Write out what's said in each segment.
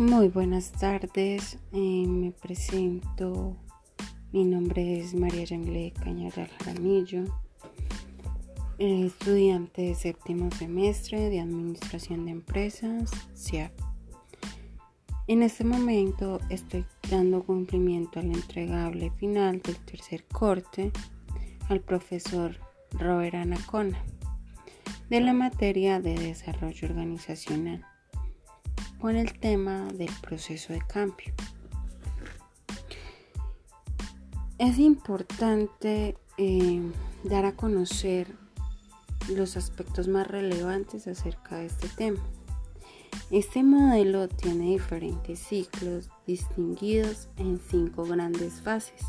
Muy buenas tardes, eh, me presento, mi nombre es María Yangle Cañaral Jaramillo, eh, estudiante de séptimo semestre de Administración de Empresas, CIAP. En este momento estoy dando cumplimiento al entregable final del tercer corte al profesor Robert Anacona de la materia de desarrollo organizacional con el tema del proceso de cambio. Es importante eh, dar a conocer los aspectos más relevantes acerca de este tema. Este modelo tiene diferentes ciclos distinguidos en cinco grandes fases.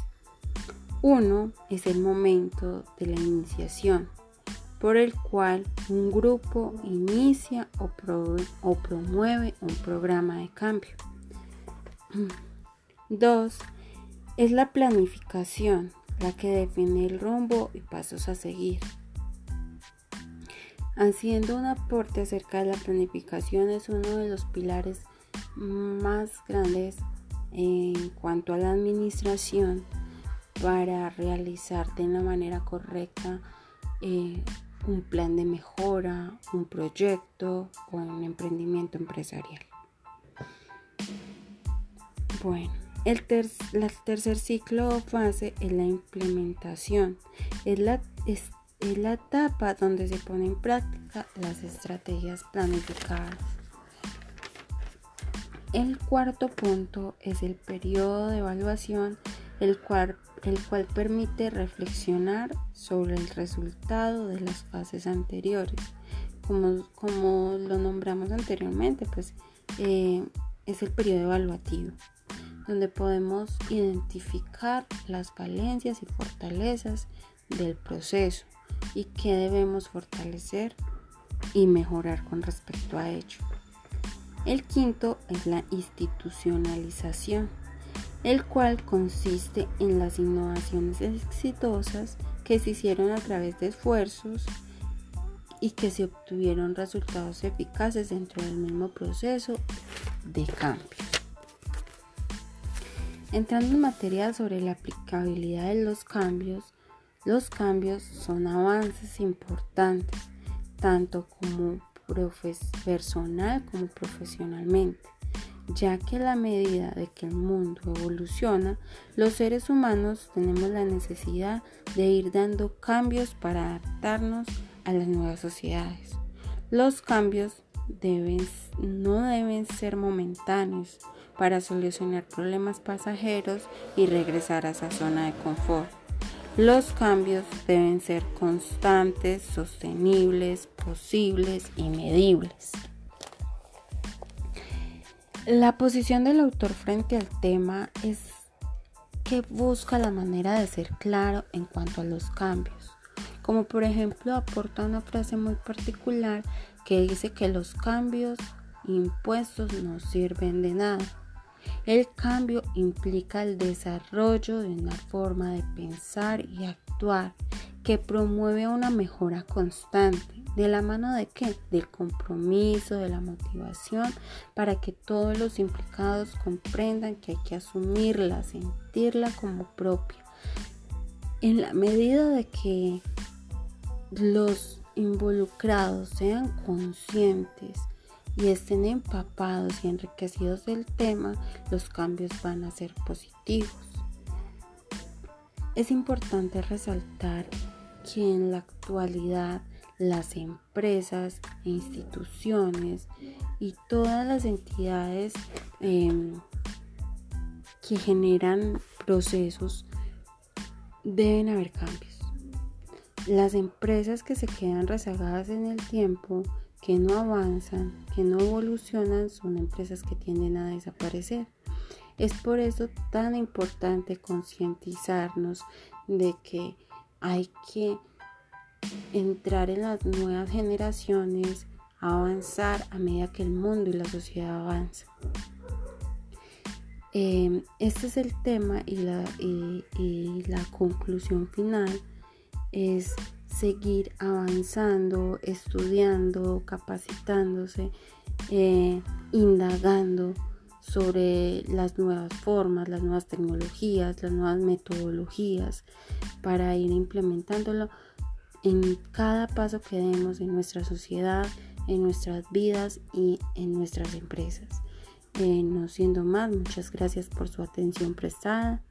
Uno es el momento de la iniciación, por el cual un grupo inicia o, promueve un programa de cambio. 2. Es la planificación, la que define el rumbo y pasos a seguir. Haciendo un aporte acerca de la planificación es uno de los pilares más grandes en cuanto a la administración para realizar de una manera correcta eh, un plan de mejora, un proyecto o un emprendimiento empresarial. Bueno, el, tercer ciclo o fase es la implementación. Es la, es la etapa donde se ponen en práctica las estrategias planificadas. El cuarto punto es el periodo de evaluación, el cual el cual permite reflexionar sobre el resultado de las fases anteriores. Como, como lo nombramos anteriormente, pues eh, es el periodo evaluativo, donde podemos identificar las valencias y fortalezas del proceso y qué debemos fortalecer y mejorar con respecto a ello. El quinto es la institucionalización el cual consiste en las innovaciones exitosas que se hicieron a través de esfuerzos y que se obtuvieron resultados eficaces dentro del mismo proceso de cambio. Entrando en materia sobre la aplicabilidad de los cambios, los cambios son avances importantes, tanto como personal como profesionalmente ya que a la medida de que el mundo evoluciona, los seres humanos tenemos la necesidad de ir dando cambios para adaptarnos a las nuevas sociedades. Los cambios no deben ser momentáneos para solucionar problemas pasajeros y regresar a esa zona de confort. Los cambios deben ser constantes, sostenibles, posibles y medibles. La posición del autor frente al tema es que busca la manera de ser claro en cuanto a los cambios. Como por ejemplo aporta una frase muy particular que dice que los cambios impuestos no sirven de nada. El cambio implica el desarrollo de una forma de pensar y actuar que promueve una mejora constante ¿De la mano de qué? Del compromiso, de la motivación, para que todos los implicados comprendan que hay que asumirla, sentirla como propia. En la medida de que los involucrados sean conscientes y estén empapados y enriquecidos del tema, los cambios van a ser positivos. Es importante resaltar que en la actualidad las empresas e instituciones y todas las entidades em, que generan procesos deben haber cambios. Las empresas que se quedan rezagadas en el tiempo, que no avanzan, que no evolucionan, son empresas que tienden a desaparecer. Es por eso tan importante concientizarnos de que hay que entrar en las nuevas generaciones, avanzar a medida que el mundo y la sociedad avanzan. Em, este es el tema y la, y, la conclusión final es seguir avanzando, estudiando, capacitándose, eh, indagando sobre las nuevas formas, las nuevas tecnologías, las nuevas metodologías para ir implementándolo en cada paso que demos en nuestra sociedad, en nuestras vidas y en nuestras empresas. Eh, no siendo más, muchas gracias por su atención prestada.